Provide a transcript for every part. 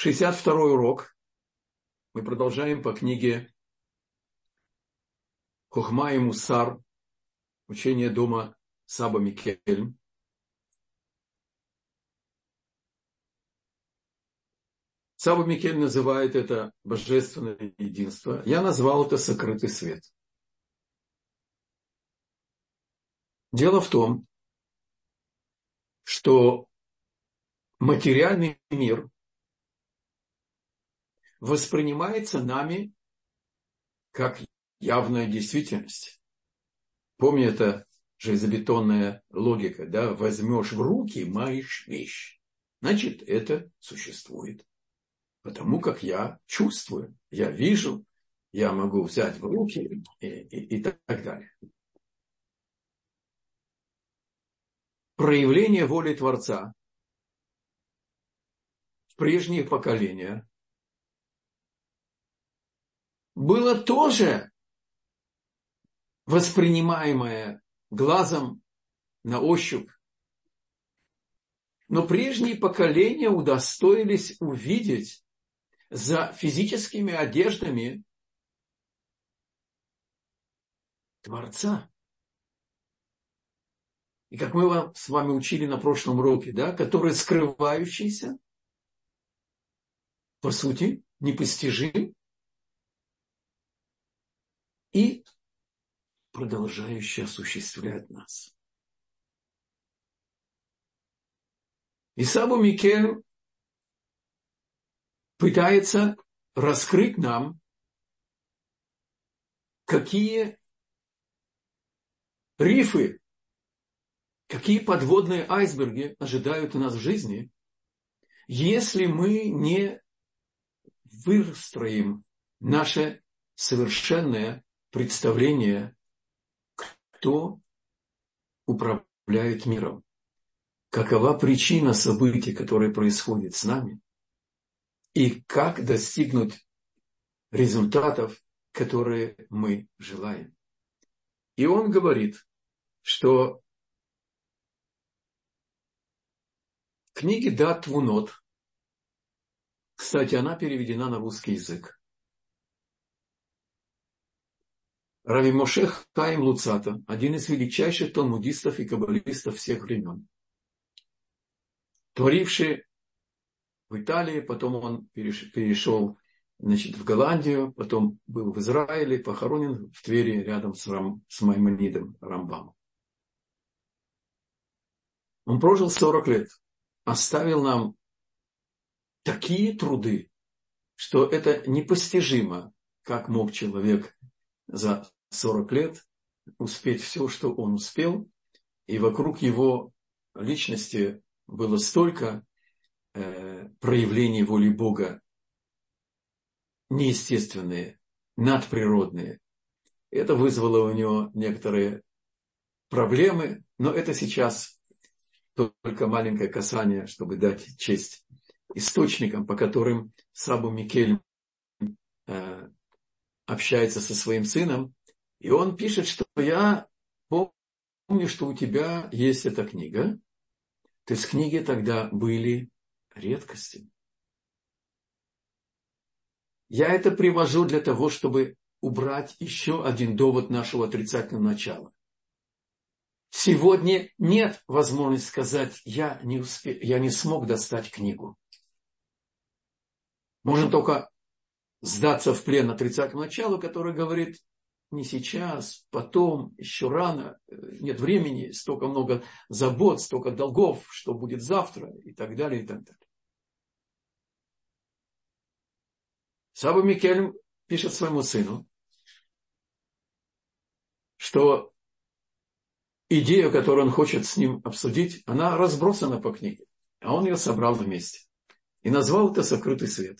62 урок. Мы продолжаем по книге Хохма и Мусар, учение дома Саба Микельм. Саба Микель называет это божественное единство. Я назвал это сокрытый свет. Дело в том, что материальный мир воспринимается нами как явная действительность. Помни, это железобетонная логика, да, возьмешь в руки, маешь вещь. Значит, это существует. Потому как я чувствую, я вижу, я могу взять в руки и, и, и так далее. Проявление воли Творца в прежние поколения было тоже воспринимаемое глазом на ощупь. Но прежние поколения удостоились увидеть за физическими одеждами Творца. И как мы вам, с вами учили на прошлом уроке, да, который скрывающийся, по сути, непостижим, и продолжающий осуществлять нас. И Сабу Микель пытается раскрыть нам, какие рифы, какие подводные айсберги ожидают нас в жизни, если мы не выстроим наше совершенное представление, кто управляет миром, какова причина событий, которые происходят с нами, и как достигнуть результатов, которые мы желаем. И он говорит, что книги Дат Вунот, кстати, она переведена на русский язык, Рави Моше Хаим Луцата, один из величайших талмудистов и каббалистов всех времен, творивший в Италии, потом он перешел значит, в Голландию, потом был в Израиле, похоронен в Твери рядом с, Рам, с Маймонидом Рамбамом. Он прожил 40 лет, оставил нам такие труды, что это непостижимо, как мог человек за 40 лет успеть все, что он успел, и вокруг его личности было столько э, проявлений воли Бога неестественные, надприродные. Это вызвало у него некоторые проблемы, но это сейчас только маленькое касание, чтобы дать честь источникам, по которым Сабу Микель э, общается со своим сыном, и он пишет, что я помню, что у тебя есть эта книга. То есть книги тогда были редкостями. Я это привожу для того, чтобы убрать еще один довод нашего отрицательного начала. Сегодня нет возможности сказать, я не, успе... я не смог достать книгу. Можно только сдаться в плен отрицательному началу, который говорит, не сейчас, потом, еще рано, э, нет времени, столько много забот, столько долгов, что будет завтра и так далее, и так далее. Саба Микель пишет своему сыну, что идея, которую он хочет с ним обсудить, она разбросана по книге, а он ее собрал вместе и назвал это «Сокрытый свет».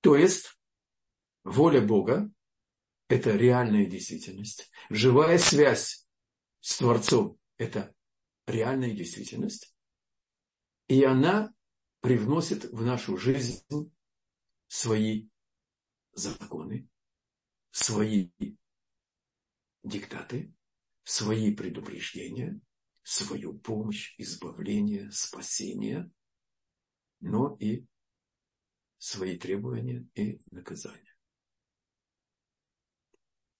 То есть, воля Бога – это реальная действительность. Живая связь с Творцом – это реальная действительность. И она привносит в нашу жизнь свои законы, свои диктаты, свои предупреждения, свою помощь, избавление, спасение. но и свои требования и наказания.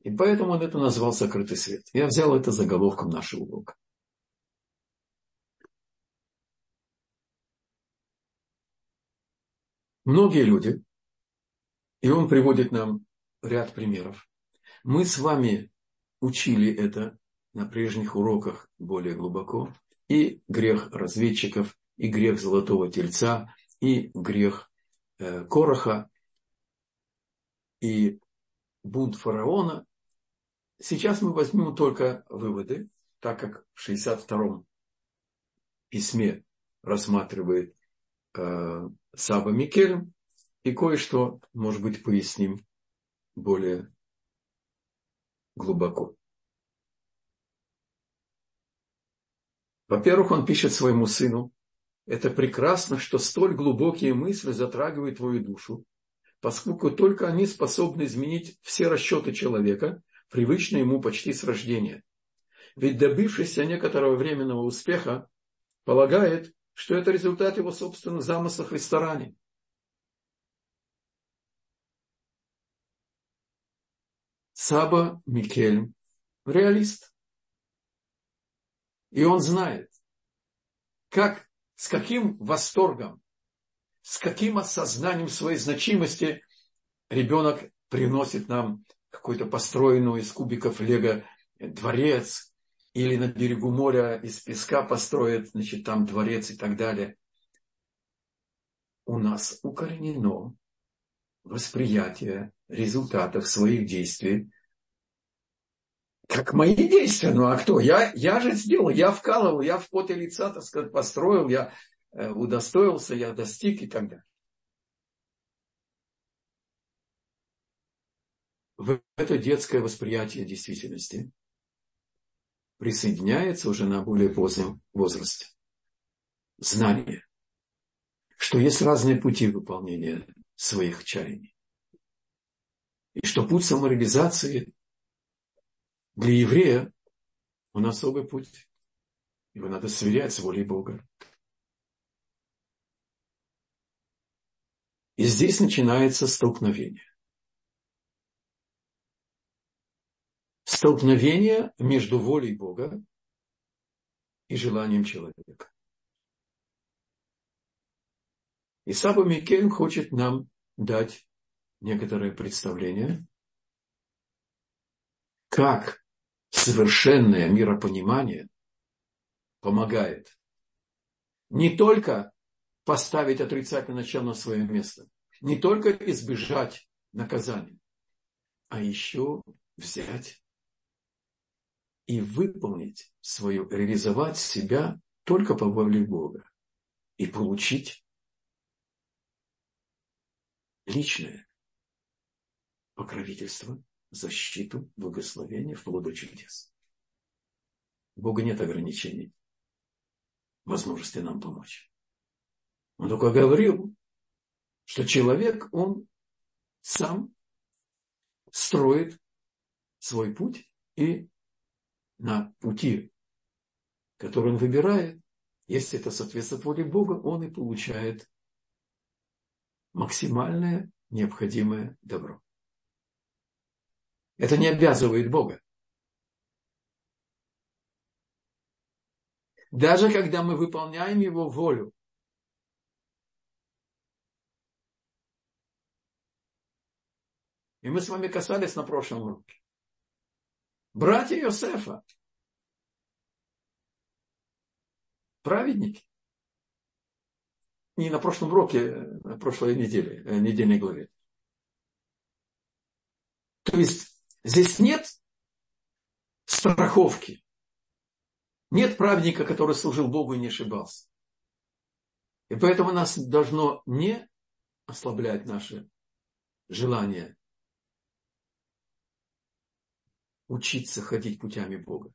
И поэтому он это назвал сокрытый свет. Я взял это заголовком нашего урока. Многие люди, и он приводит нам ряд примеров. Мы с вами учили это на прежних уроках более глубоко. И грех разведчиков, и грех золотого тельца, и грех э, Короха, и бунт фараона. Сейчас мы возьмем только выводы, так как в 62-м письме рассматривает э, Саба Микелем, и кое-что, может быть, поясним более глубоко. Во-первых, он пишет своему сыну, это прекрасно, что столь глубокие мысли затрагивают твою душу, поскольку только они способны изменить все расчеты человека, привычные ему почти с рождения. Ведь добившийся некоторого временного успеха полагает, что это результат его собственных замыслов и стараний. Саба Микель реалист. И он знает, как, с каким восторгом, с каким осознанием своей значимости ребенок приносит нам какой-то построенный из кубиков лего дворец, или на берегу моря из песка построит, значит, там дворец и так далее. У нас укоренено восприятие результатов своих действий как мои действия. Ну а кто? Я, я же сделал, я вкалывал, я в поте лица, так сказать, построил, я удостоился, я достиг и так далее. В это детское восприятие действительности присоединяется уже на более позднем возрасте знание, что есть разные пути выполнения своих чаяний. И что путь самореализации для еврея он особый путь. Его надо сверять с волей Бога. И здесь начинается столкновение. Столкновение между волей Бога и желанием человека. И Саба Микель хочет нам дать некоторое представление, как совершенное миропонимание помогает не только поставить отрицательное начало на свое место, не только избежать наказания, а еще взять и выполнить свою, реализовать себя только по воле Бога и получить личное покровительство защиту, благословение, вплоть до чудес. У Бога нет ограничений, возможности нам помочь. Он только говорил, что человек, он сам строит свой путь и на пути, который он выбирает, если это соответствует воле Бога, он и получает максимальное необходимое добро. Это не обязывает Бога. Даже когда мы выполняем Его волю, И мы с вами касались на прошлом уроке. Братья Иосифа, праведники. Не на прошлом уроке, на прошлой неделе, э, недельной главе. То есть Здесь нет страховки. Нет праведника, который служил Богу и не ошибался. И поэтому нас должно не ослаблять наше желание учиться ходить путями Бога,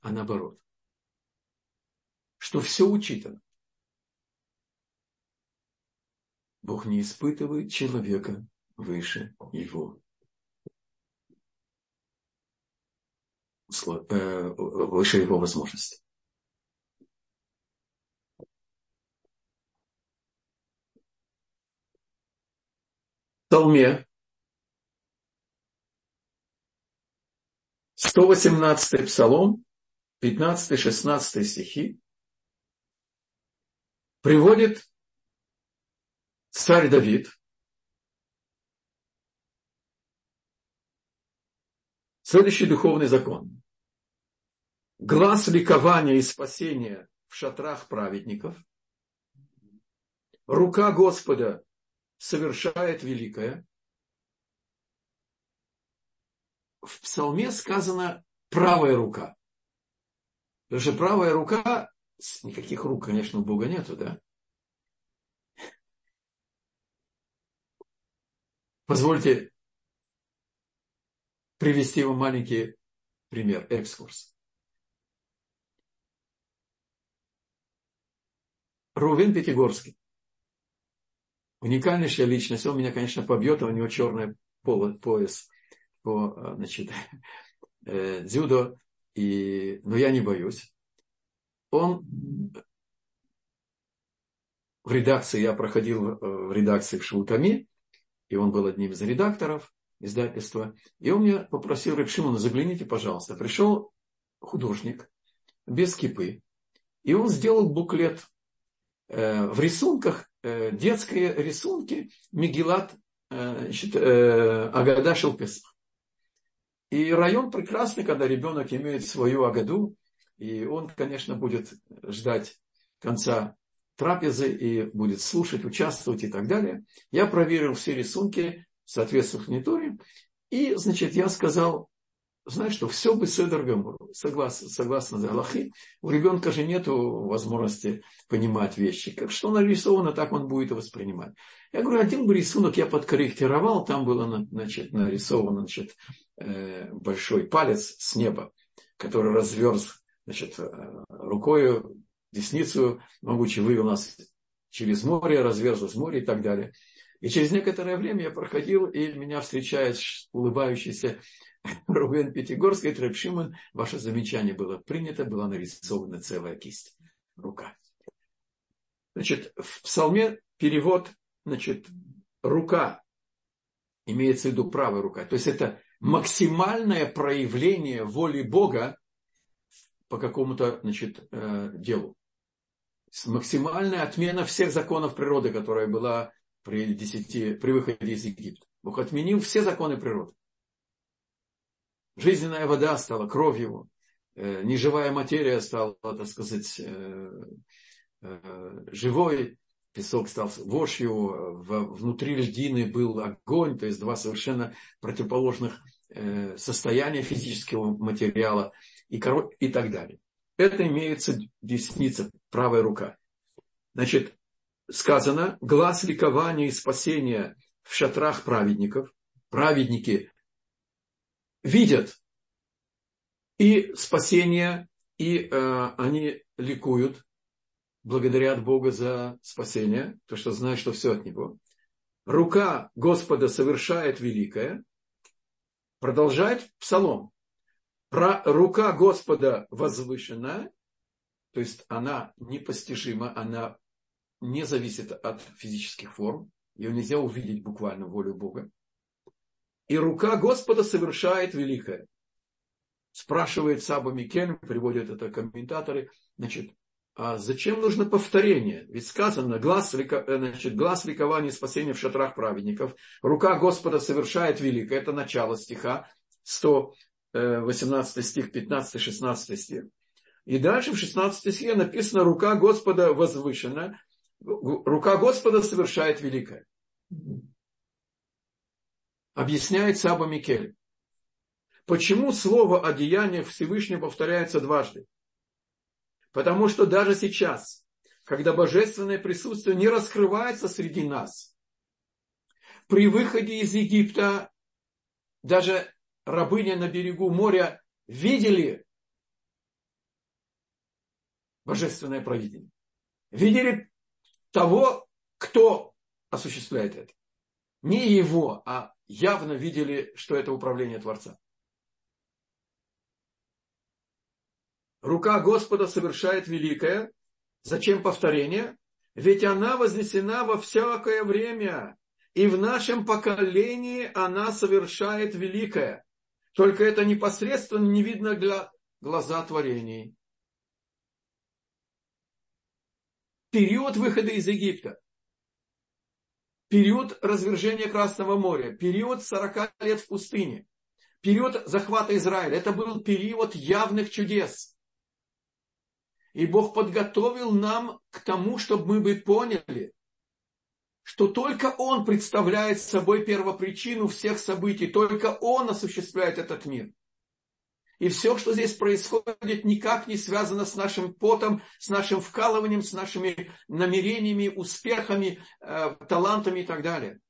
а наоборот. Что все учитано. Бог не испытывает человека выше его э, выше его возможности. В 118 Псалом, 15-16 стихи, приводит царь Давид следующий духовный закон. Глаз ликования и спасения в шатрах праведников, рука Господа совершает великое. В псалме сказано правая рука. Потому что правая рука, никаких рук, конечно, у Бога нету, да? Позвольте привести вам маленький пример, экскурс. Рувен Пятигорский. Уникальнейшая личность. Он меня, конечно, побьет, а у него черный пояс по значит, э, дзюдо. И, но я не боюсь. Он в редакции, я проходил в редакции в Шелками, и он был одним из редакторов издательства. И он меня попросил, говорит, загляните, пожалуйста. Пришел художник без кипы, и он сделал буклет э, в рисунках, э, детские рисунки Мегилат э, э, Агада Шелпесах. И район прекрасный, когда ребенок имеет свою Агаду, и он, конечно, будет ждать конца трапезы и будет слушать, участвовать и так далее. Я проверил все рисунки, соответствующие Торе, и, значит, я сказал, знаешь что, все бы Седр Гамур, согласно, согласно Аллахи, у ребенка же нет возможности понимать вещи. Как что нарисовано, так он будет воспринимать. Я говорю, один бы рисунок я подкорректировал, там было значит, нарисовано значит, э, большой палец с неба, который разверз значит, э, рукой десницу могучий вывел нас через море, разверзлось море и так далее. И через некоторое время я проходил, и меня встречает улыбающийся Рубен Пятигорский, Треп Шимон. Ваше замечание было принято, была нарисована целая кисть, рука. Значит, в псалме перевод, значит, рука, имеется в виду правая рука. То есть это максимальное проявление воли Бога по какому-то значит, э, делу максимальная отмена всех законов природы, которая была при, десяти, при выходе из Египта. Бог отменил все законы природы. Жизненная вода стала кровью, э, неживая материя стала, так сказать, э, э, живой, песок стал вошью, внутри льдины был огонь, то есть два совершенно противоположных состояния физического материала и, и так далее. Это имеется десница, правая рука. Значит, сказано, глаз ликования и спасения в шатрах праведников. Праведники видят и спасение, и э, они ликуют, благодарят Бога за спасение, то что знают, что все от Него. Рука Господа совершает великое. Продолжает псалом рука Господа возвышена, то есть она непостижима, она не зависит от физических форм, ее нельзя увидеть буквально волю Бога. И рука Господа совершает великое. Спрашивает Саба Микен, приводят это комментаторы, значит, а зачем нужно повторение? Ведь сказано, глаз, значит, глаз ликования и спасения в шатрах праведников, рука Господа совершает великое, это начало стиха 100, 18 э, стих, 15, 16 стих. И дальше в 16 стихе написано, рука Господа возвышена, рука Господа совершает великое. Объясняет Саба Микель. Почему слово о деяниях Всевышнего повторяется дважды? Потому что даже сейчас, когда божественное присутствие не раскрывается среди нас, при выходе из Египта даже рабыня на берегу моря видели божественное провидение. Видели того, кто осуществляет это. Не его, а явно видели, что это управление Творца. Рука Господа совершает великое. Зачем повторение? Ведь она вознесена во всякое время И в нашем поколении она совершает великое. Только это непосредственно не видно для глаза творений. Период выхода из Египта. Период развержения Красного моря. Период 40 лет в пустыне. Период захвата Израиля. Это был период явных чудес. И Бог подготовил нам к тому, чтобы мы бы поняли, что только Он представляет собой первопричину всех событий, только Он осуществляет этот мир. И все, что здесь происходит, никак не связано с нашим потом, с нашим вкалыванием, с нашими намерениями, успехами, э, талантами и так далее.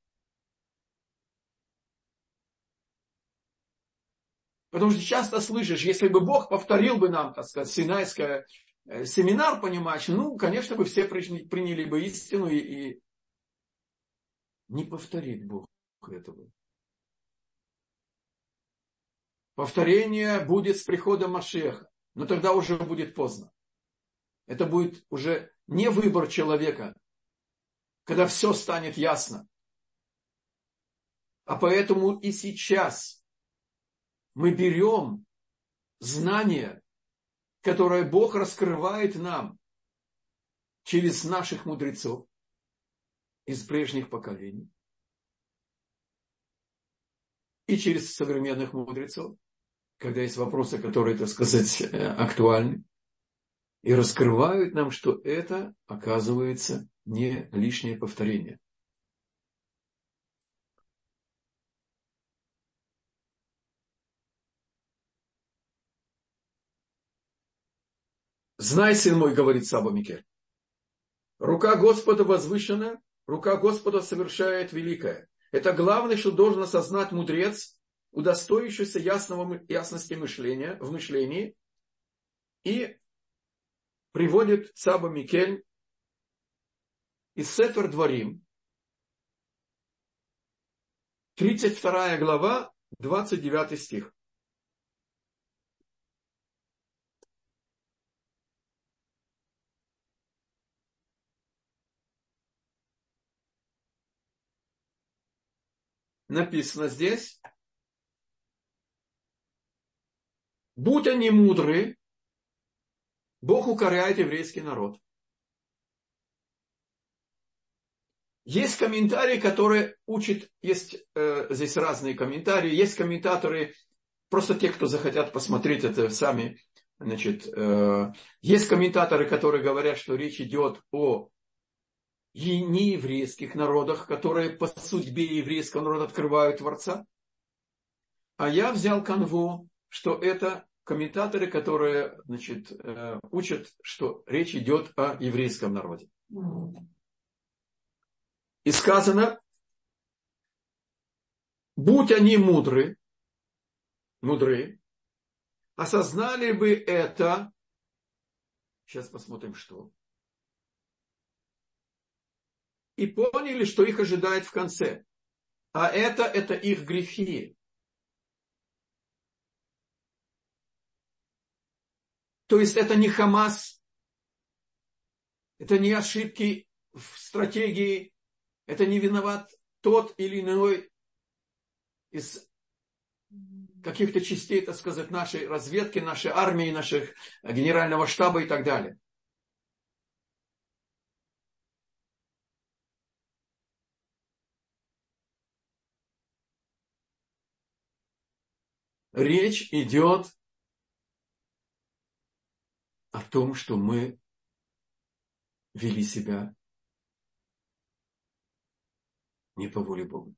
Потому что часто слышишь, если бы Бог повторил бы нам, так сказать, Синайское э, семинар, понимаешь, ну, конечно бы все приняли бы истину и, и не повторит Бог этого. Повторение будет с приходом Машеха, но тогда уже будет поздно. Это будет уже не выбор человека, когда все станет ясно. А поэтому и сейчас мы берем знание, которое Бог раскрывает нам через наших мудрецов, из прежних поколений и через современных мудрецов, когда есть вопросы, которые, так сказать, э, актуальны, и раскрывают нам, что это, оказывается, не лишнее повторение. Знай, сын мой, говорит Саба Микель, рука Господа возвышена Рука Господа совершает великое. Это главное, что должен осознать мудрец, удостоившийся ясного, ясности мышления, в мышлении, и приводит Саба Микель из Сетер Дворим, 32 глава, 29 стих. Написано здесь, будь они мудры, Бог укоряет еврейский народ. Есть комментарии, которые учат, есть э, здесь разные комментарии, есть комментаторы, просто те, кто захотят посмотреть это сами, значит, э, есть комментаторы, которые говорят, что речь идет о и нееврейских народах, которые по судьбе еврейского народа открывают Творца. А я взял канву, что это комментаторы, которые значит, э, учат, что речь идет о еврейском народе. И сказано, будь они мудры, мудры, осознали бы это, сейчас посмотрим, что, и поняли, что их ожидает в конце. А это, это их грехи. То есть это не Хамас, это не ошибки в стратегии, это не виноват тот или иной из каких-то частей, так сказать, нашей разведки, нашей армии, наших генерального штаба и так далее. Речь идет о том, что мы вели себя не по воле Бога.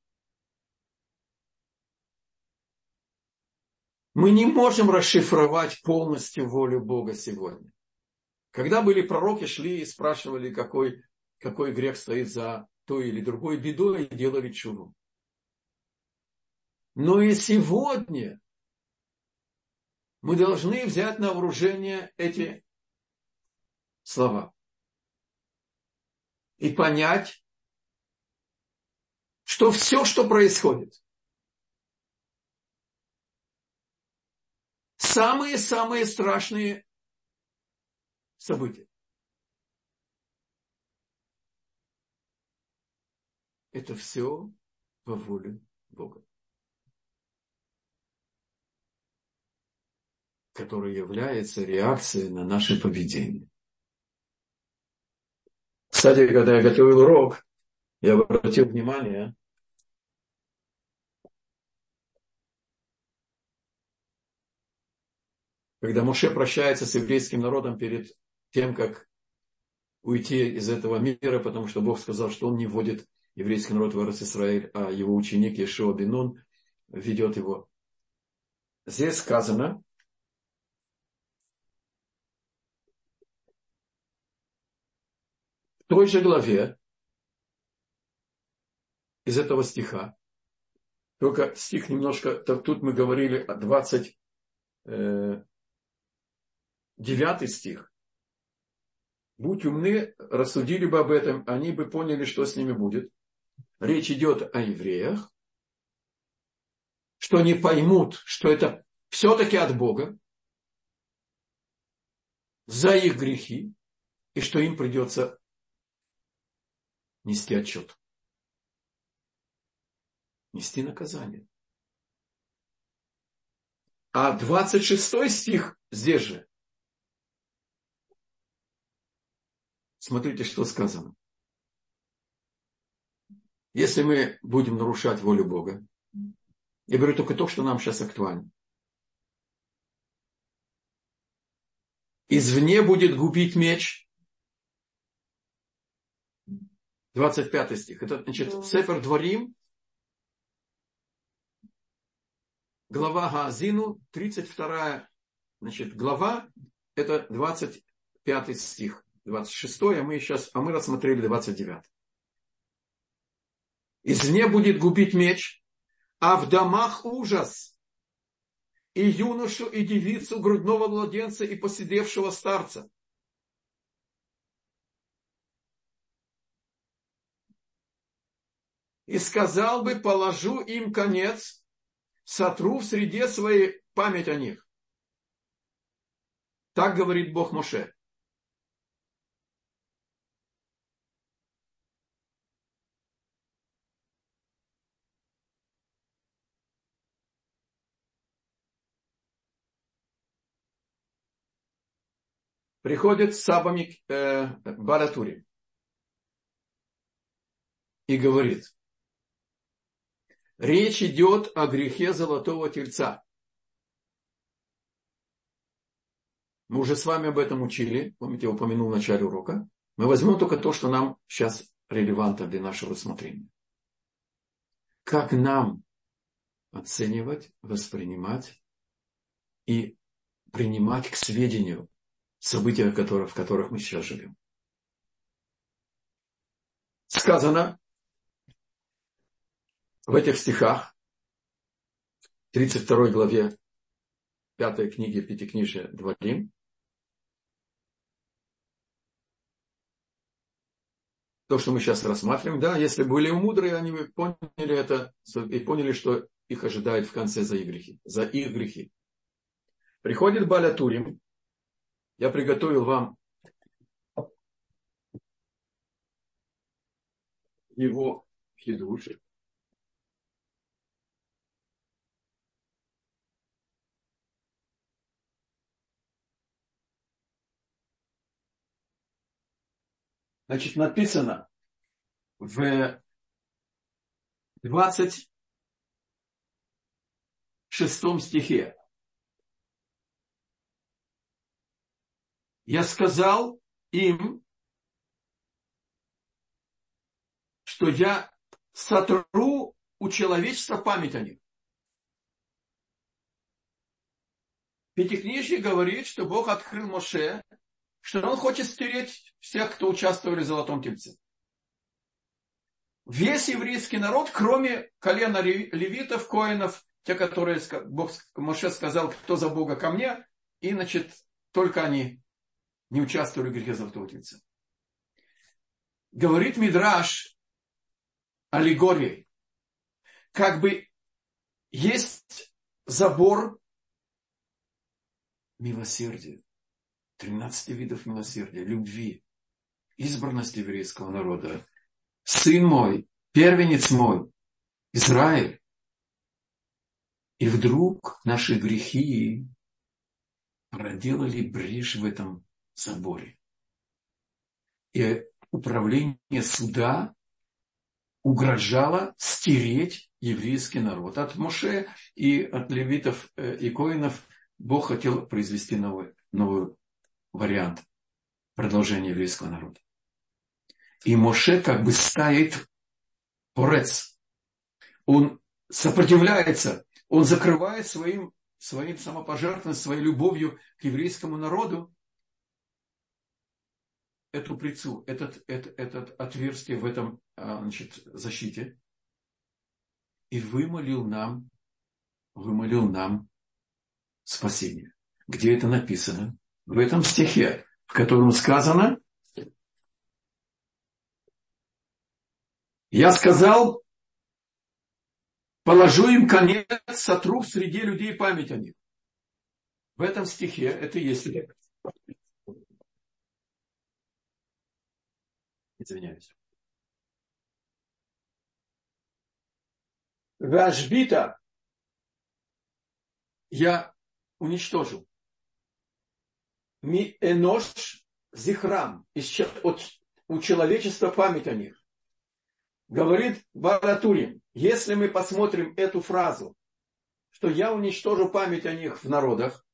Мы не можем расшифровать полностью волю Бога сегодня. Когда были пророки, шли и спрашивали, какой, какой грех стоит за той или другой бедой, и делали чудо. Но и сегодня мы должны взять на вооружение эти слова и понять, что все, что происходит, самые-самые страшные события. Это все во волю Бога. Которая является реакцией на наше поведение. Кстати, когда я готовил урок, я обратил внимание, когда Моше прощается с еврейским народом перед тем, как уйти из этого мира, потому что Бог сказал, что Он не вводит еврейский народ в Израиль, а его ученик Ешуа Бенун ведет его. Здесь сказано, той же главе из этого стиха, только стих немножко, тут мы говорили о 29 э, стих, будь умны, рассудили бы об этом, они бы поняли, что с ними будет. Речь идет о евреях, что они поймут, что это все-таки от Бога, за их грехи, и что им придется нести отчет. Нести наказание. А 26 стих здесь же Смотрите, что сказано. Если мы будем нарушать волю Бога, я говорю только то, что нам сейчас актуально. Извне будет губить меч. 25 стих. Это, значит, Сефер Дворим, глава Гаазину, 32 значит, глава, это 25 стих. 26, а мы сейчас, а мы рассмотрели 29. Извне будет губить меч, а в домах ужас. И юношу, и девицу, грудного младенца, и посидевшего старца. И сказал бы, положу им конец, сотру в среде своей память о них. Так говорит Бог Моше. приходит Сабами э, Баратури и говорит, речь идет о грехе золотого тельца. Мы уже с вами об этом учили, помните, я упомянул в начале урока. Мы возьмем только то, что нам сейчас релевантно для нашего рассмотрения. Как нам оценивать, воспринимать и принимать к сведению события, в которых, мы сейчас живем. Сказано в этих стихах, 32 главе 5 книги Пятикнижия Дворим, то, что мы сейчас рассматриваем, да, если были мудрые, они бы поняли это и поняли, что их ожидает в конце за их грехи. За их грехи. Приходит Баля Турим, я приготовил вам его хидуш. Значит, написано в 26 стихе. я сказал им, что я сотру у человечества память о них. Пятикнижие говорит, что Бог открыл Моше, что он хочет стереть всех, кто участвовали в Золотом Тельце. Весь еврейский народ, кроме колена левитов, коинов, те, которые Бог, Моше сказал, кто за Бога ко мне, и, значит, только они не участвовали в грехе золотого тельца. Говорит Мидраш аллегорией. Как бы есть забор милосердия. 13 видов милосердия, любви, избранности еврейского народа. Сын мой, первенец мой, Израиль. И вдруг наши грехи проделали брешь в этом соборе. И управление суда угрожало стереть еврейский народ. От Моше и от левитов э, и коинов Бог хотел произвести новый, новый вариант продолжения еврейского народа. И Моше как бы стоит порец. Он сопротивляется, он закрывает своим, своим самопожертвованием, своей любовью к еврейскому народу эту прицу, этот, этот, этот отверстие в этом а, значит, защите и вымолил нам, вымолил нам спасение. Где это написано? В этом стихе, в котором сказано, я сказал, положу им конец, сотру среди людей память о них. В этом стихе это есть Извиняюсь. Вашбита я уничтожу. Ми энош зихрам. У человечества память о них. Говорит Баратурин, если мы посмотрим эту фразу, что я уничтожу память о них в народах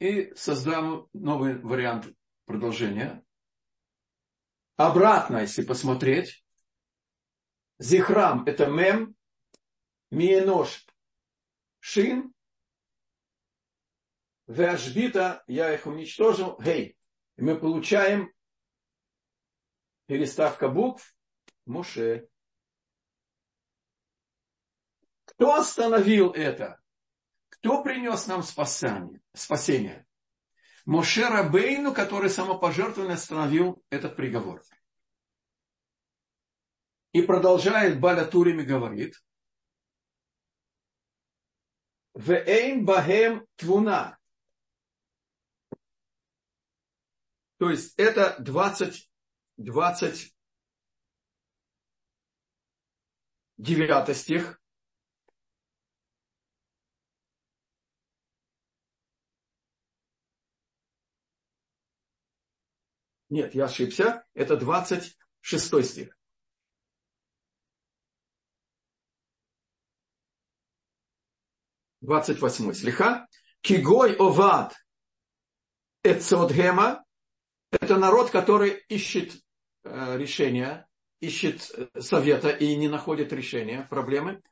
и создам новый вариант продолжения. Обратно, если посмотреть, Зихрам – это мем, Миенош Шин, Веашбита, я их уничтожил, гей. И мы получаем переставка букв Моше. Кто остановил это? Кто принес нам спасание? спасение? Моше Рабейну, который самопожертвованно остановил этот приговор. И продолжает Баля Турими говорит, Вейн бахем твуна. То есть это 20, 20 9 стих. Нет, я ошибся. Это 26 стих. Двадцать восьмой слиха. Кигой овад эцодгема. Это народ, который ищет э, решения ищет э, совета и не находит решения проблемы.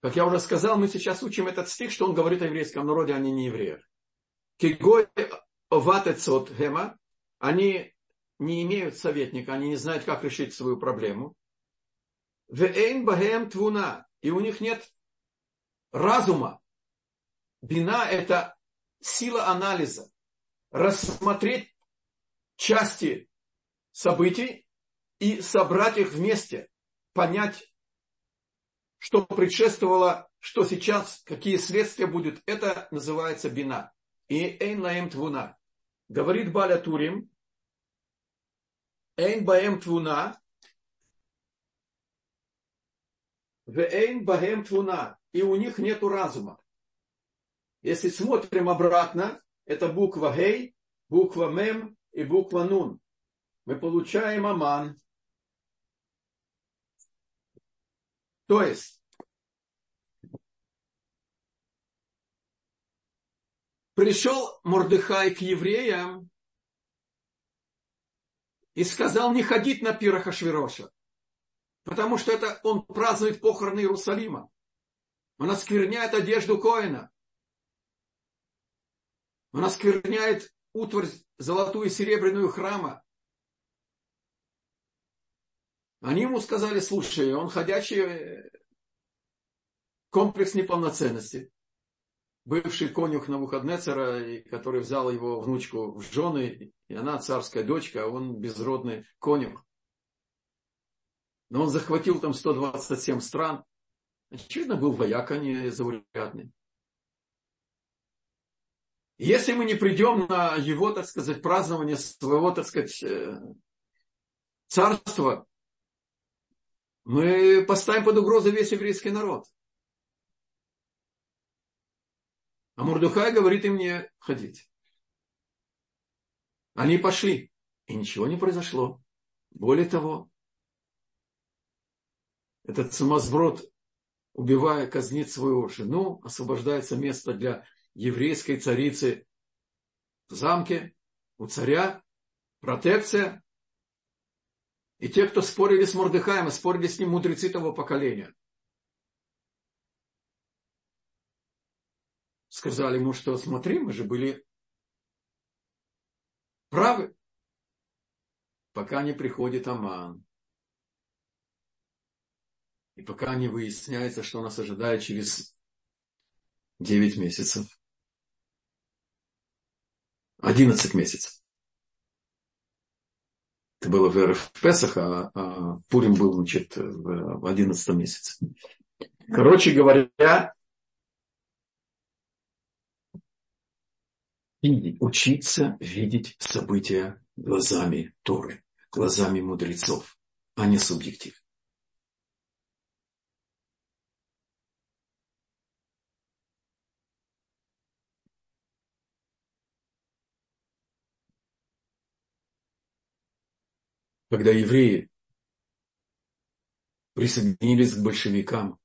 Как я уже сказал, мы сейчас учим этот стих, что он говорит о еврейском народе, а не евреях. Кигой оватецот гема, они не имеют советника, они не знают, как решить свою проблему. Вейн багем твуна. И у них нет разума. Бина – это сила анализа. Рассмотреть части событий и собрать их вместе. Понять, что предшествовало, что сейчас, какие следствия будут. Это называется бина. И эйн лаем твуна. Говорит Баля Турим, эйн баем твуна, Вейн бахем твуна. И у них нет разума. Если смотрим обратно, это буква Гей, буква Мем и буква Нун. Мы получаем Аман. То есть, пришел Мордыхай к евреям и сказал не ходить на пирах Ашвироша. Потому что это он празднует похороны Иерусалима. Он оскверняет одежду Коина. Он оскверняет утварь золотую и серебряную храма. Они ему сказали, слушай, он ходячий э, комплекс неполноценности. Бывший конюх Навуходнецера, который взял его внучку в жены, и она царская дочка, а он безродный конюх. Но он захватил там 127 стран. Очевидно, был вояк, а не заурядный. Если мы не придем на его, так сказать, празднование своего, так сказать, э, царства, мы поставим под угрозу весь еврейский народ. А Мурдухай говорит им не ходить. Они пошли, и ничего не произошло. Более того, этот сумасброд, убивая, казнит свою жену, освобождается место для еврейской царицы в замке, у царя, протекция. И те, кто спорили с Мордыхаем, спорили с ним мудрецы того поколения. Сказали ему, что смотри, мы же были правы, пока не приходит Аман. И пока не выясняется, что нас ожидает через 9 месяцев. 11 месяцев. Это было в Песах, а, а Пурим был, значит, в 11 месяце. Короче говоря, учиться видеть события глазами Торы, глазами мудрецов, а не субъектив. Когда евреи присоединились к большевикам,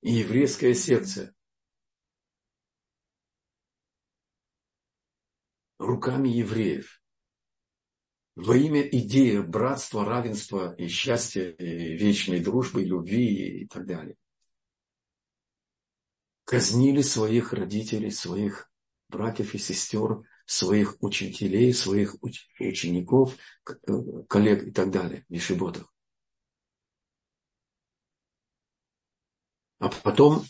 и еврейское сердце руками евреев во имя идеи братства, равенства и счастья, и вечной дружбы, и любви и так далее. Казнили своих родителей, своих братьев и сестер, своих учителей, своих учеников, э, коллег и так далее, в Ешиботах. А потом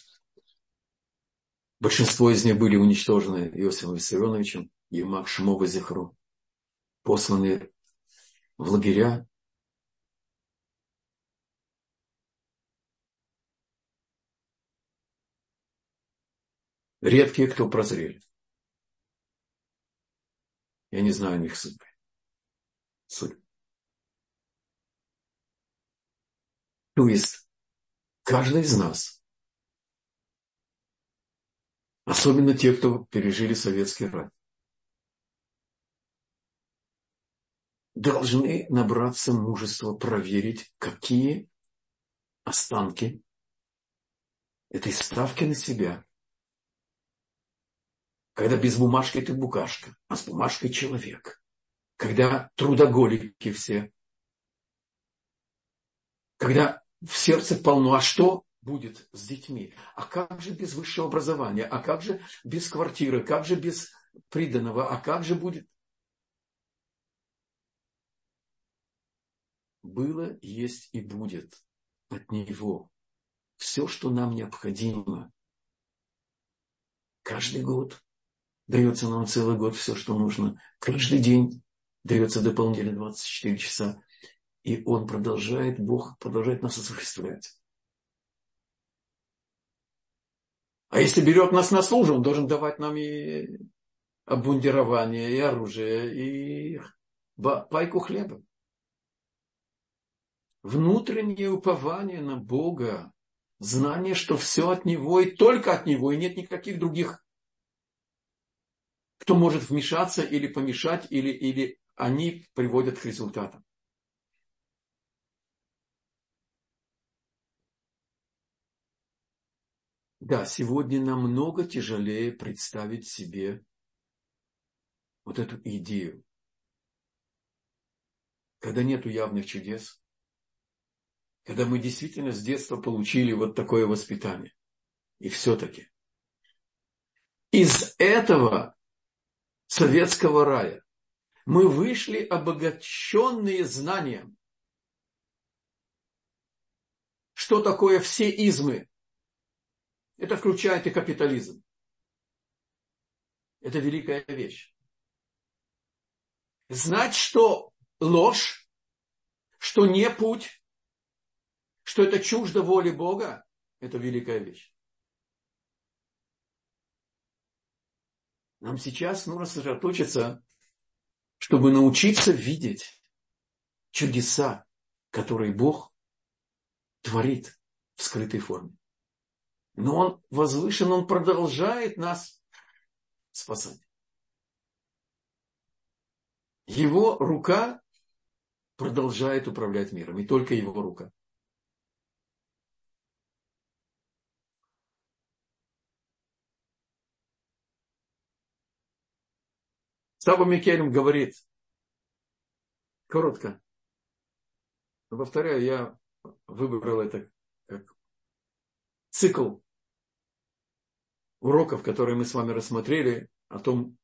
большинство из них были уничтожены Иосифом Виссарионовичем, Емак Шмова Зихру, посланы в лагеря. Редкие, кто прозрели. Я не знаю их судьбы. Судьбы. То есть, каждый из нас, особенно те, кто пережили советский рай, должны набраться мужества проверить, какие останки этой ставки на себя. Когда без бумажки ты букашка, а с бумажкой человек. Когда трудоголики все. Когда в сердце полно, а что будет с детьми? А как же без высшего образования? А как же без квартиры? Как же без приданного? А как же будет было, есть и будет от Него. Все, что нам необходимо. Каждый год дается нам целый год все, что нужно. Каждый день дается дополнительно 24 часа. И Он продолжает, Бог продолжает нас осуществлять. А если берет нас на службу, Он должен давать нам и обмундирование, и оружие, и пайку хлеба внутреннее упование на Бога, знание, что все от Него и только от Него, и нет никаких других, кто может вмешаться или помешать, или, или они приводят к результатам. Да, сегодня намного тяжелее представить себе вот эту идею. Когда нету явных чудес, когда мы действительно с детства получили вот такое воспитание. И все-таки из этого советского рая мы вышли обогащенные знанием. Что такое все измы? Это включает и капитализм. Это великая вещь. Знать, что ложь, что не путь, что это чуждо воли Бога, это великая вещь. Нам сейчас нужно сосредоточиться, чтобы научиться видеть чудеса, которые Бог творит в скрытой форме. Но Он возвышен, Он продолжает нас спасать. Его рука продолжает управлять миром, и только его рука. Саба Микелем говорит, коротко, повторяю, я выбрал это как цикл уроков, которые мы с вами рассмотрели, о том,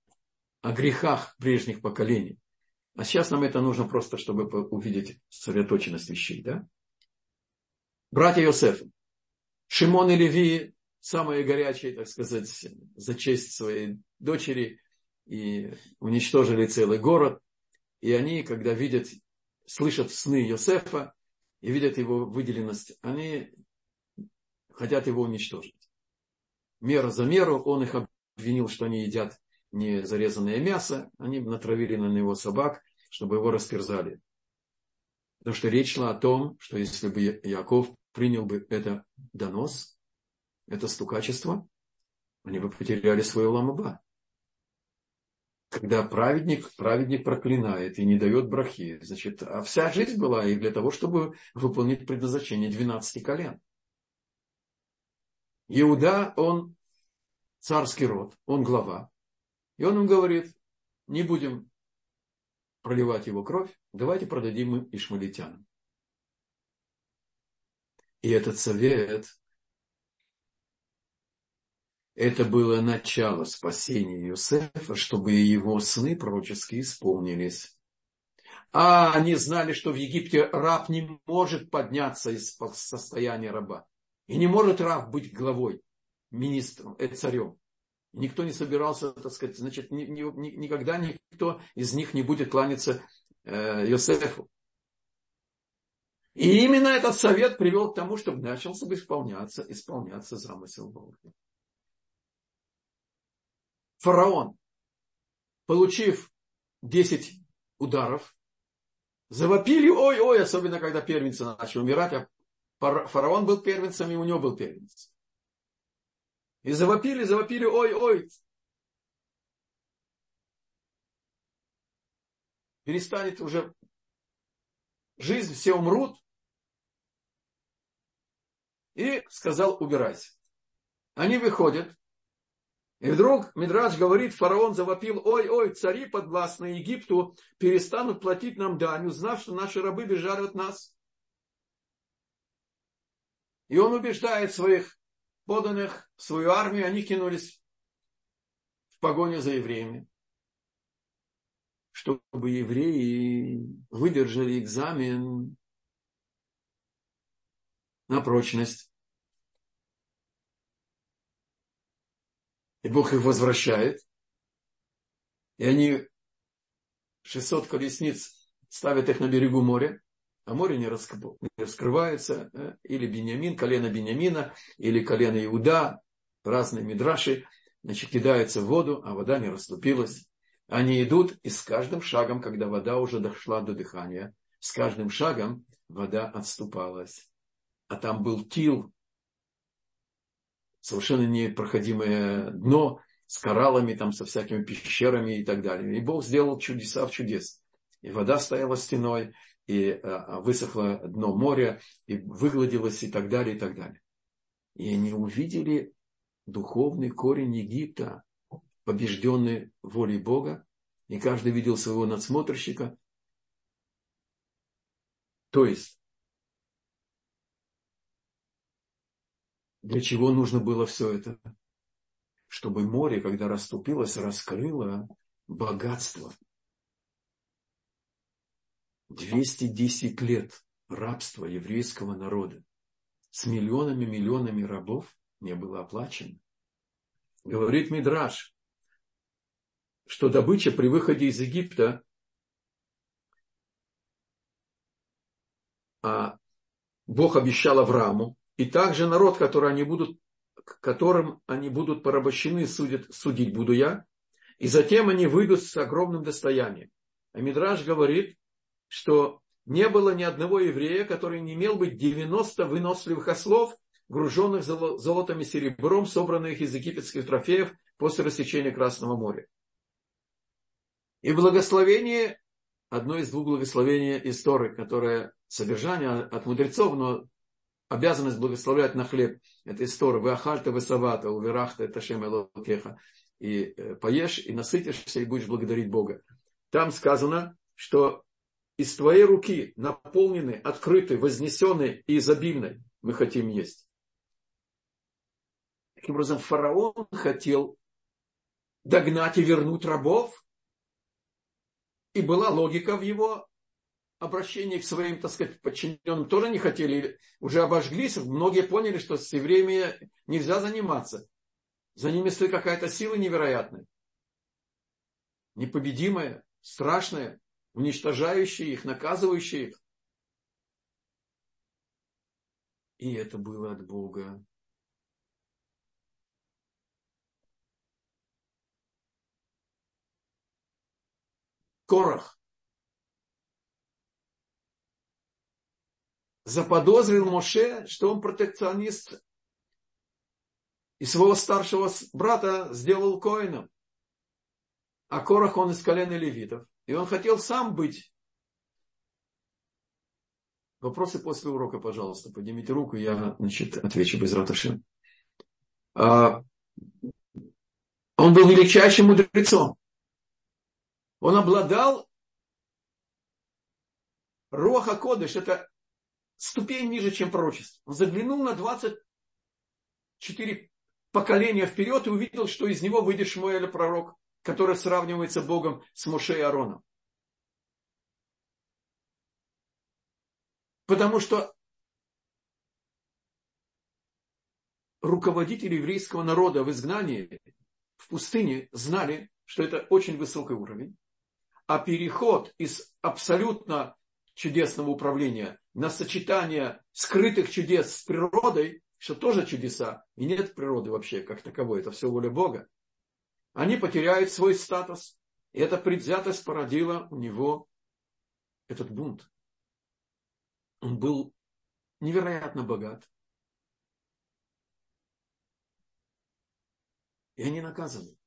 о грехах прежних поколений. А сейчас нам это нужно просто, чтобы увидеть сосредоточенность вещей. Да? Братья Йосефа. Шимон и Леви, самые горячие, так сказать, за честь своей дочери, и уничтожили целый город. И они, когда видят, слышат сны Йосефа и видят его выделенность, они хотят его уничтожить. Мера за меру, он их обвинил, что они едят не зарезанное мясо, они натравили на него собак, чтобы его растерзали. Потому что речь шла о том, что если бы Яков принял бы это донос, это стукачество, они бы потеряли свой ламаба. Когда праведник, праведник проклинает и не дает брахи, значит, а вся жизнь была и для того, чтобы выполнить предназначение 12 колен. Иуда, он царский род, он глава. И он им говорит, не будем проливать его кровь, давайте продадим им ишмалитянам. И этот совет, это было начало спасения Иосифа, чтобы его сны пророческие исполнились. А они знали, что в Египте раб не может подняться из состояния раба. И не может раб быть главой, министром, э, царем. Никто не собирался, так сказать, значит, ни, ни, никогда никто из них не будет кланяться э, Йосефу. И именно этот совет привел к тому, чтобы начался бы исполняться, исполняться замысел Бога. Фараон, получив 10 ударов, завопили, ой-ой, особенно когда первенцы начали умирать, а фараон был первенцем, и у него был первенец. И завопили, завопили, ой, ой. Перестанет уже жизнь, все умрут. И сказал, убирайся. Они выходят. И вдруг Мидраж говорит, фараон завопил, ой, ой, цари подвластные Египту перестанут платить нам дань, узнав, что наши рабы бежали от нас. И он убеждает своих поданных свою армию, они кинулись в погоню за евреями. Чтобы евреи выдержали экзамен на прочность. И Бог их возвращает. И они 600 колесниц ставят их на берегу моря а море не, раскрывается, э, или Бениамин, колено Бениамина, или колено Иуда, разные мидраши, значит, кидаются в воду, а вода не расступилась. Они идут, и с каждым шагом, когда вода уже дошла до дыхания, с каждым шагом вода отступалась. А там был тил, совершенно непроходимое дно, с кораллами, там, со всякими пещерами и так далее. И Бог сделал чудеса в чудес. И вода стояла стеной, и э, высохло дно моря, и выгладилось, и так далее, и так далее. И они увидели духовный корень Египта, побежденный волей Бога, и каждый видел своего надсмотрщика. То есть, для чего нужно было все это? Чтобы море, когда расступилось, раскрыло богатство – 210 лет рабства еврейского народа с миллионами-миллионами рабов не было оплачено. Говорит Мидраш, что добыча при выходе из Египта а Бог обещал Аврааму, и также народ, который они будут, которым они будут порабощены, судят, судить буду я, и затем они выйдут с огромным достоянием. А Мидраж говорит, что не было ни одного еврея, который не имел бы 90 выносливых ослов, груженных золотом и серебром, собранных из египетских трофеев после рассечения Красного моря. И благословение, одно из двух благословений истории, которое содержание от мудрецов, но обязанность благословлять на хлеб, это история, вы ахальта, вы савата, уверахта, это шем элокеха, и э, поешь, и насытишься, и будешь благодарить Бога. Там сказано, что из твоей руки наполненной, открытой, вознесенной и изобильной мы хотим есть. Таким образом, фараон хотел догнать и вернуть рабов, и была логика в его обращении к своим, так сказать, подчиненным. Тоже не хотели, уже обожглись, многие поняли, что с евреями нельзя заниматься. За ними стоит какая-то сила невероятная, непобедимая, страшная, уничтожающая их, наказывающая их. И это было от Бога. Корах заподозрил Моше, что он протекционист и своего старшего брата сделал коином. А Корах он из колена левитов. И он хотел сам быть. Вопросы после урока, пожалуйста. Поднимите руку, я значит, отвечу без раташи. А, он был величайшим мудрецом. Он обладал Роха Кодыш, это ступень ниже, чем пророчество. Он заглянул на 24 поколения вперед и увидел, что из него выйдет Шмуэля пророк, который сравнивается Богом с Моше и Ароном. Потому что руководители еврейского народа в изгнании, в пустыне, знали, что это очень высокий уровень. А переход из абсолютно чудесного управления на сочетание скрытых чудес с природой, что тоже чудеса, и нет природы вообще как таковой, это все воля Бога, они потеряют свой статус. И эта предвзятость породила у него этот бунт. Он был невероятно богат. И они наказаны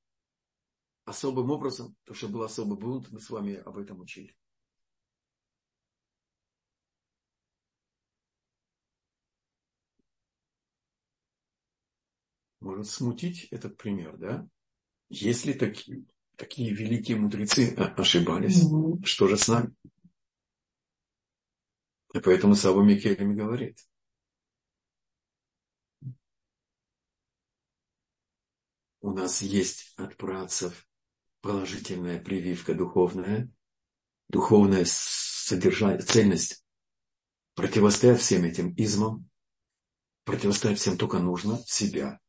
особым образом, потому что был особый бунт, мы с вами об этом учили. может смутить этот пример, да? Если такие, такие великие мудрецы ошибались, mm-hmm. что же с нами? И поэтому Сава Микелем говорит. У нас есть от працев положительная прививка духовная, духовная содержание, цельность противостоять всем этим измам, противостоять всем только нужно себя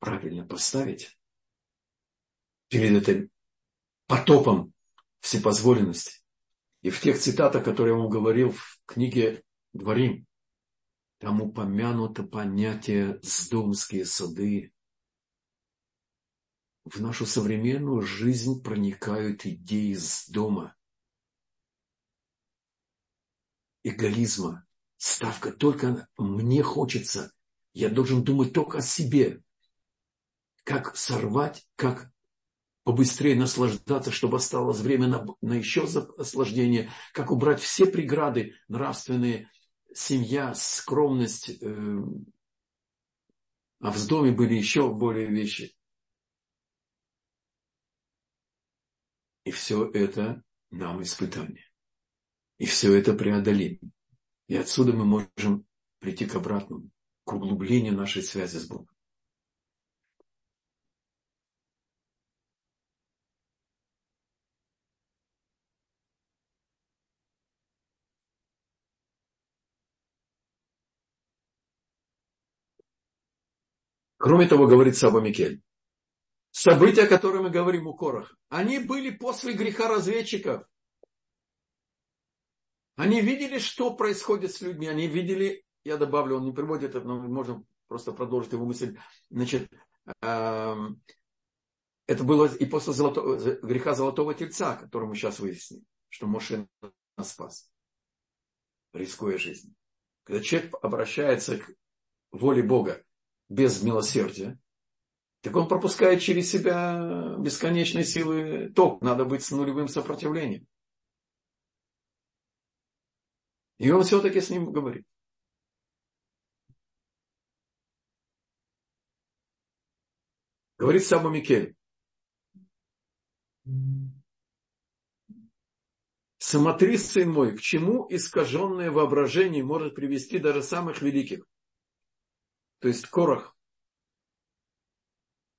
правильно поставить перед этим потопом всепозволенности. И в тех цитатах, которые я вам говорил в книге «Дворим», там упомянуто понятие «сдомские сады». В нашу современную жизнь проникают идеи с дома. Эгоизма. Ставка только мне хочется. Я должен думать только о себе как сорвать, как побыстрее наслаждаться, чтобы осталось время на, на еще наслаждение, как убрать все преграды нравственные, семья, скромность, э, а в доме были еще более вещи. И все это нам испытание. И все это преодолим. И отсюда мы можем прийти к обратному, к углублению нашей связи с Богом. Кроме того, говорит Саба Микель, события, о которых мы говорим у Корах, они были после греха разведчиков. Они видели, что происходит с людьми. Они видели, я добавлю, он не приводит это, но можно просто продолжить его мысль. Значит, эм, это было и после золотого, греха золотого тельца, который мы сейчас выясним, что Моше нас спас, рискуя жизнью. Когда человек обращается к воле Бога без милосердия, так он пропускает через себя бесконечные силы ток. Надо быть с нулевым сопротивлением. И он все-таки с ним говорит. Говорит Саба Микель. Смотри, сын мой, к чему искаженное воображение может привести даже самых великих. То есть Корах.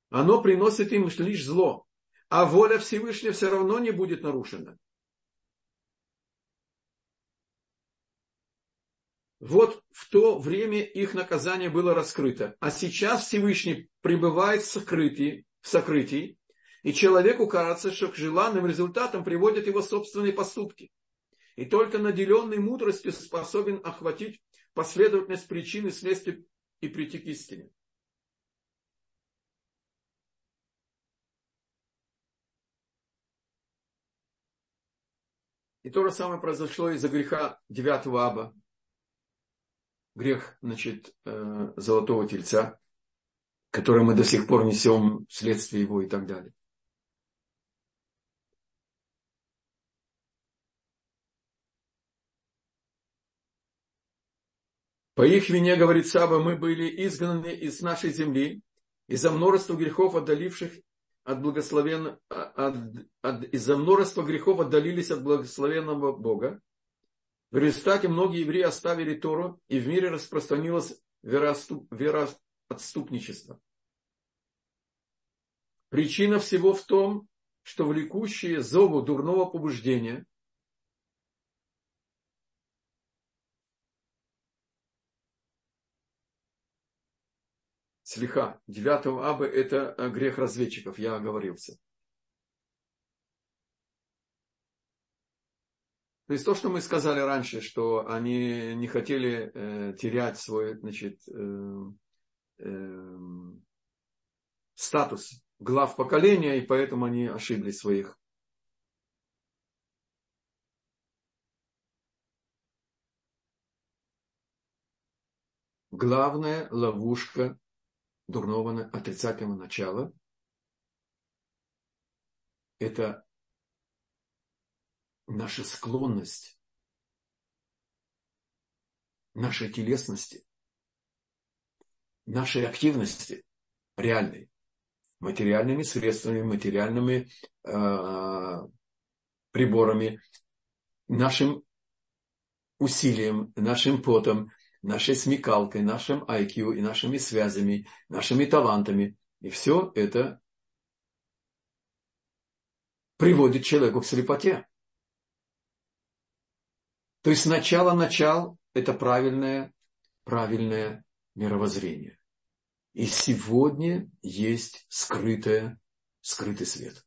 Оно приносит им лишь зло, а воля Всевышнего все равно не будет нарушена. Вот в то время их наказание было раскрыто. А сейчас Всевышний пребывает в сокрытии, в сокрытии и человеку кажется, что к желанным результатам приводят его собственные поступки. И только наделенный мудростью способен охватить последовательность причин и следствий и прийти к истине. И то же самое произошло из-за греха девятого аба. Грех, значит, э, золотого тельца, который мы до сих пор несем вследствие его и так далее. По их вине, говорит Саба, мы были изгнаны из нашей земли из-за множества грехов, отдаливших от благословенного, от, от, из-за множества грехов отдалились от благословенного Бога. В результате многие евреи оставили Тору, и в мире распространилось вероотступ, вероотступничество. Причина всего в том, что влекущие зову дурного побуждения слеха. Девятого аба это э, грех разведчиков, я оговорился. То есть то, что мы сказали раньше, что они не хотели э, терять свой значит, э, э, статус глав поколения, и поэтому они ошиблись своих главная ловушка дурного отрицательного начала – это наша склонность нашей телесности, нашей активности реальной, материальными средствами, материальными э, приборами, нашим усилием, нашим потом, нашей смекалкой, нашим IQ и нашими связями, нашими талантами. И все это приводит человеку к слепоте. То есть начало начал – это правильное, правильное мировоззрение. И сегодня есть скрытое, скрытый свет.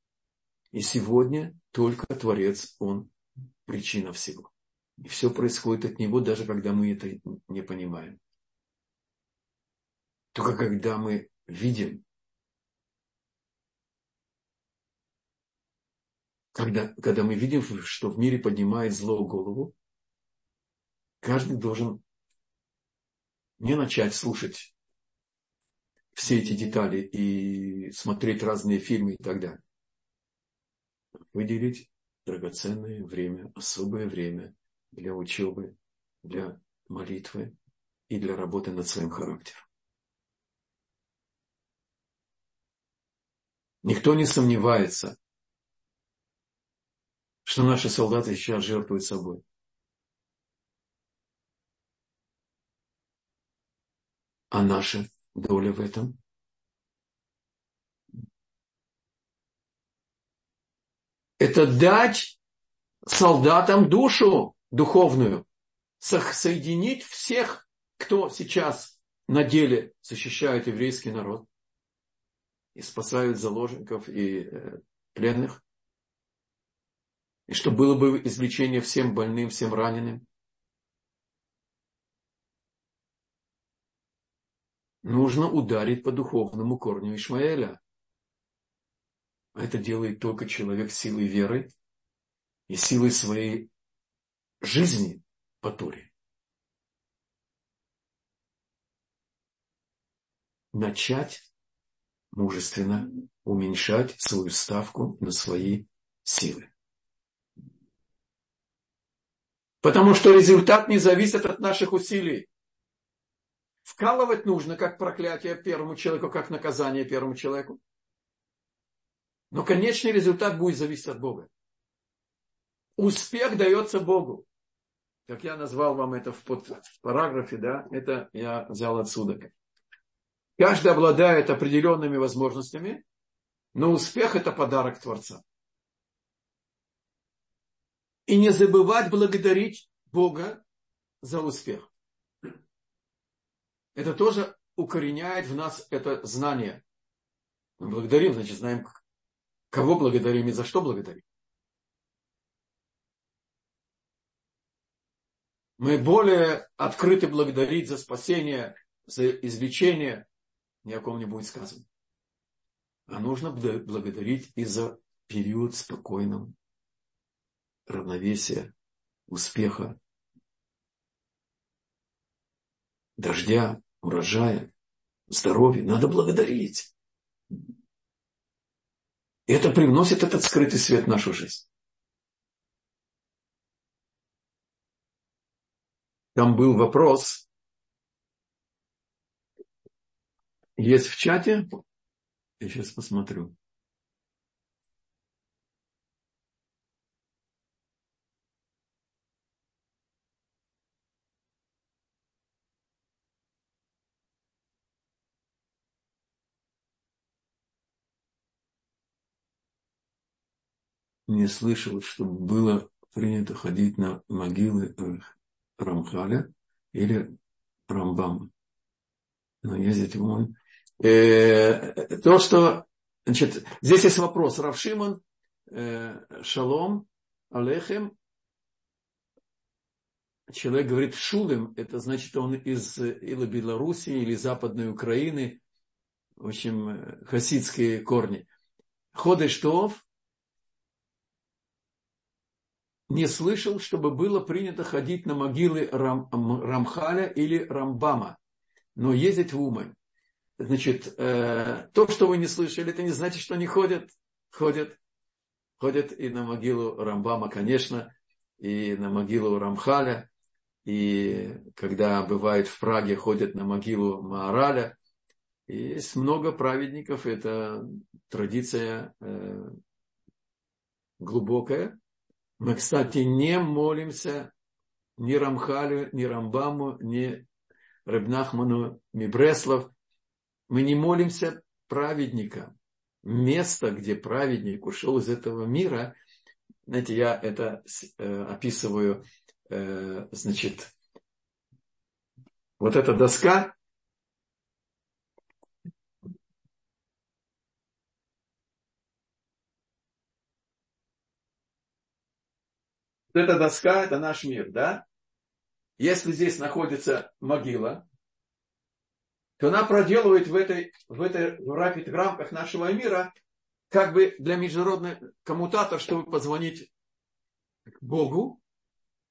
И сегодня только Творец, Он причина всего. И все происходит от него, даже когда мы это не понимаем. Только когда мы видим, когда, когда мы видим, что в мире поднимает зло голову, каждый должен не начать слушать все эти детали и смотреть разные фильмы и так далее. Выделить драгоценное время, особое время для учебы, для молитвы и для работы над своим характером. Никто не сомневается, что наши солдаты сейчас жертвуют собой. А наша доля в этом? Это дать солдатам душу духовную, соединить всех, кто сейчас на деле защищает еврейский народ и спасают заложников и э, пленных. и чтобы было бы излечение всем больным, всем раненым. Нужно ударить по духовному корню Ишмаэля. Это делает только человек силой веры и силой своей жизни по Торе. Начать мужественно уменьшать свою ставку на свои силы. Потому что результат не зависит от наших усилий. Вкалывать нужно как проклятие первому человеку, как наказание первому человеку. Но конечный результат будет зависеть от Бога. Успех дается Богу. Как я назвал вам это в параграфе, да, это я взял отсюда. Каждый обладает определенными возможностями, но успех – это подарок Творца. И не забывать благодарить Бога за успех. Это тоже укореняет в нас это знание. Мы благодарим, значит, знаем, кого благодарим и за что благодарим. Мы более открыты благодарить за спасение, за извлечение, ни о ком не будет сказано. А нужно благодарить и за период спокойного равновесия, успеха, дождя, урожая, здоровья. Надо благодарить. Это привносит этот скрытый свет в нашу жизнь. Там был вопрос, есть в чате, я сейчас посмотрю. не слышал, чтобы было принято ходить на могилы Рамхаля или Рамбама. Но ездить в он. Э, то, что... Значит, здесь есть вопрос. Равшиман, э, Шалом, Алехем. Человек говорит Шулем, это значит, он из или Белоруссии, или Западной Украины. В общем, э, хасидские корни. Ходештов, не слышал, чтобы было принято ходить на могилы Рам, Рамхаля или Рамбама, но ездить в Умань. Значит, э, то, что вы не слышали, это не значит, что они ходят. Ходят. Ходят и на могилу Рамбама, конечно, и на могилу Рамхаля. И когда бывает в Праге, ходят на могилу Маараля. И есть много праведников, это традиция э, глубокая. Мы, кстати, не молимся ни Рамхалю, ни Рамбаму, ни Рыбнахману Мибреслов. Мы не молимся праведникам. Место, где праведник ушел из этого мира, знаете, я это э, описываю, э, значит, вот эта доска, эта доска – это наш мир, да? Если здесь находится могила, то она проделывает в этой, в этой в рамках нашего мира как бы для международного коммутатор, чтобы позвонить к Богу,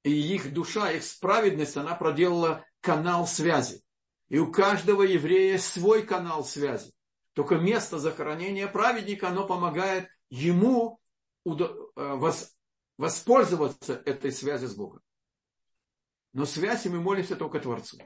и их душа, их справедность, она проделала канал связи. И у каждого еврея свой канал связи. Только место захоронения праведника, оно помогает ему э, воспользоваться этой связью с Богом. Но связи мы молимся только Творцу.